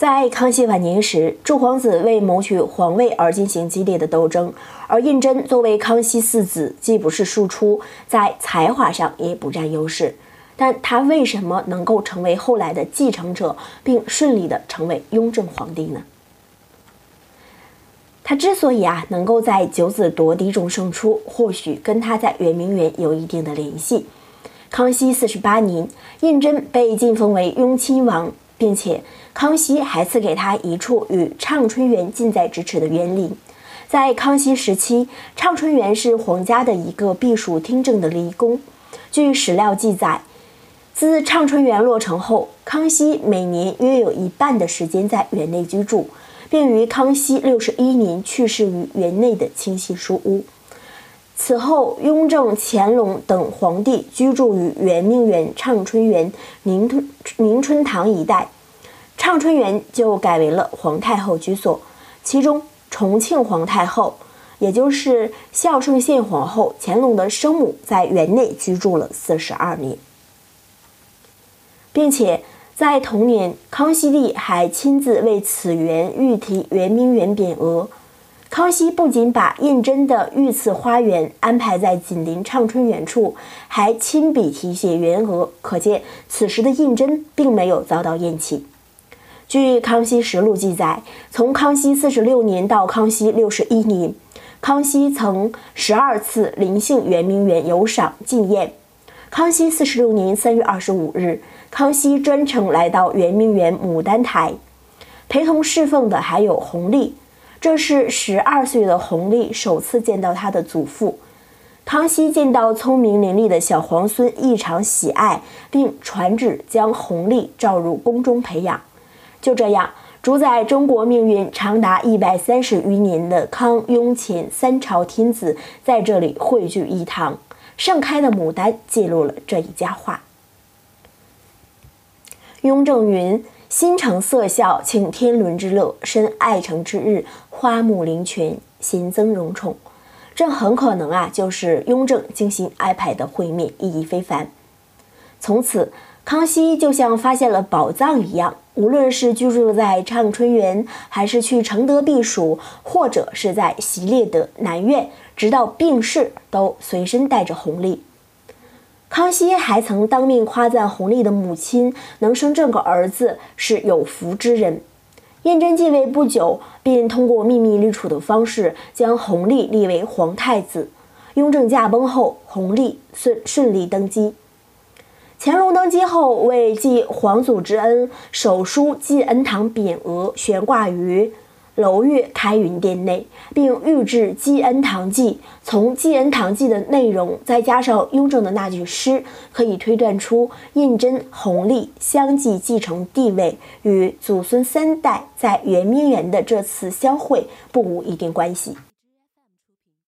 在康熙晚年时，诸皇子为谋取皇位而进行激烈的斗争，而胤禛作为康熙四子，既不是庶出，在才华上也不占优势。但他为什么能够成为后来的继承者，并顺利的成为雍正皇帝呢？他之所以啊能够在九子夺嫡中胜出，或许跟他在圆明园有一定的联系。康熙四十八年，胤禛被晋封为雍亲王，并且。康熙还赐给他一处与畅春园近在咫尺的园林。在康熙时期，畅春园是皇家的一个避暑听政的离宫。据史料记载，自畅春园落成后，康熙每年约有一半的时间在园内居住，并于康熙六十一年去世于园内的清溪书屋。此后，雍正、乾隆等皇帝居住于圆明园、畅春园、明春明春堂一带。畅春园就改为了皇太后居所，其中重庆皇太后，也就是孝圣宪皇后乾隆的生母，在园内居住了四十二年，并且在同年，康熙帝还亲自为此园御题圆明园匾额。康熙不仅把胤禛的御赐花园安排在紧邻畅春园处，还亲笔题写园额，可见此时的胤禛并没有遭到厌弃。据《康熙实录》记载，从康熙四十六年到康熙六十一年，康熙曾十二次临幸圆明园游赏进宴。康熙四十六年三月二十五日，康熙专程来到圆明园牡丹台，陪同侍奉的还有弘历。这是十二岁的弘历首次见到他的祖父。康熙见到聪明伶俐的小皇孙，异常喜爱，并传旨将弘历召入宫中培养。就这样，主宰中国命运长达一百三十余年的康雍乾三朝天子在这里汇聚一堂。盛开的牡丹记录了这一佳话。雍正云：“心诚色孝，请天伦之乐；深爱诚之日，花木灵泉，新增荣宠。”这很可能啊，就是雍正精心安排的会面，意义非凡。从此。康熙就像发现了宝藏一样，无论是居住在畅春园，还是去承德避暑，或者是在习烈的南苑，直到病逝都随身带着弘历。康熙还曾当面夸赞弘历的母亲能生这个儿子是有福之人。胤禛继位不久，便通过秘密立储的方式将弘历立为皇太子。雍正驾崩后，弘历顺顺利登基。乾隆登基后，为记皇祖之恩，手书“记恩堂”匾额悬挂于楼岳开云殿内，并御制《记恩堂记》。从《记恩堂记》的内容，再加上雍正的那句诗，可以推断出胤禛、弘历相继继承帝位，与祖孙三代在圆明园的这次相会不无一定关系。